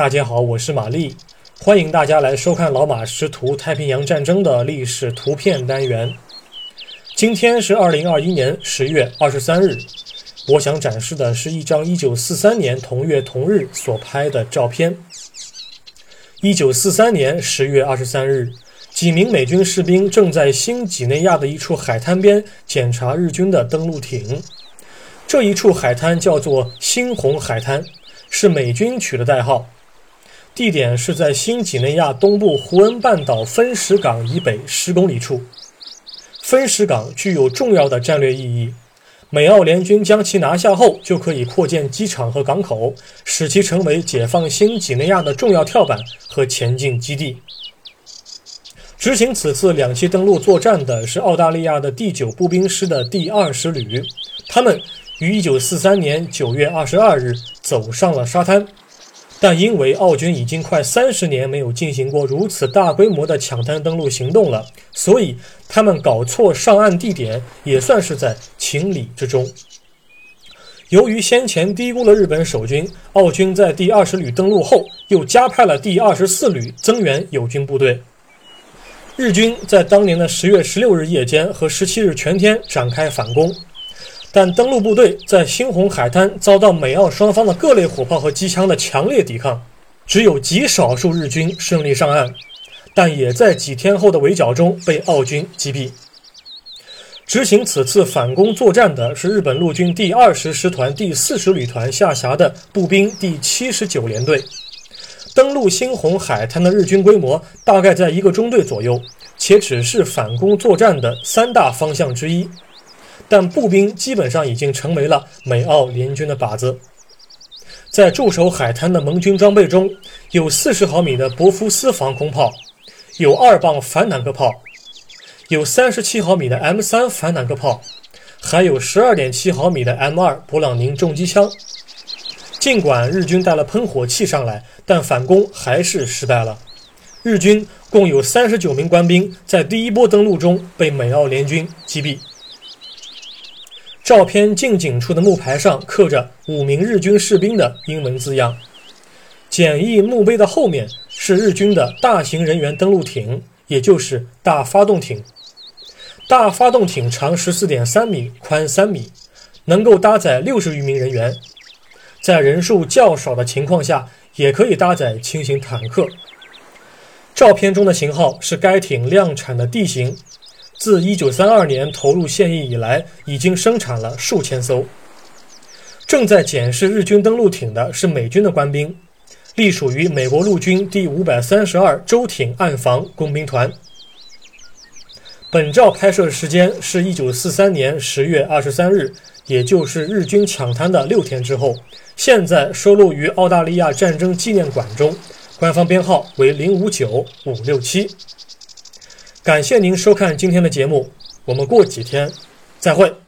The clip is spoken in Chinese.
大家好，我是玛丽，欢迎大家来收看老马识图太平洋战争的历史图片单元。今天是二零二一年十月二十三日，我想展示的是一张一九四三年同月同日所拍的照片。一九四三年十月二十三日，几名美军士兵正在新几内亚的一处海滩边检查日军的登陆艇。这一处海滩叫做猩红海滩，是美军取的代号。地点是在新几内亚东部胡恩半岛分石港以北十公里处。分石港具有重要的战略意义。美澳联军将其拿下后，就可以扩建机场和港口，使其成为解放新几内亚的重要跳板和前进基地。执行此次两栖登陆作战的是澳大利亚的第九步兵师的第二十旅，他们于1943年9月22日走上了沙滩。但因为澳军已经快三十年没有进行过如此大规模的抢滩登陆行动了，所以他们搞错上岸地点也算是在情理之中。由于先前低估了日本守军，澳军在第二十旅登陆后，又加派了第二十四旅增援友军部队。日军在当年的十月十六日夜间和十七日全天展开反攻。但登陆部队在猩红海滩遭到美澳双方的各类火炮和机枪的强烈抵抗，只有极少数日军顺利上岸，但也在几天后的围剿中被澳军击毙。执行此次反攻作战的是日本陆军第二十师团第四十旅团下辖的步兵第七十九联队。登陆猩红海滩的日军规模大概在一个中队左右，且只是反攻作战的三大方向之一。但步兵基本上已经成为了美澳联军的靶子。在驻守海滩的盟军装备中，有40毫米的伯夫斯防空炮，有二磅反坦克炮，有37毫米的 M3 反坦克炮，还有12.7毫米的 M2 勃朗宁重机枪。尽管日军带了喷火器上来，但反攻还是失败了。日军共有39名官兵在第一波登陆中被美澳联军击毙。照片近景处的木牌上刻着五名日军士兵的英文字样。简易墓碑的后面是日军的大型人员登陆艇，也就是大发动艇。大发动艇长十四点三米，宽三米，能够搭载六十余名人员。在人数较少的情况下，也可以搭载轻型坦克。照片中的型号是该艇量产的 D 型。自1932年投入现役以来，已经生产了数千艘。正在检视日军登陆艇的是美军的官兵，隶属于美国陆军第五百三十二舟艇暗防工兵团。本照拍摄时间是一九四三年十月二十三日，也就是日军抢滩的六天之后。现在收录于澳大利亚战争纪念馆中，官方编号为零五九五六七。感谢您收看今天的节目，我们过几天再会。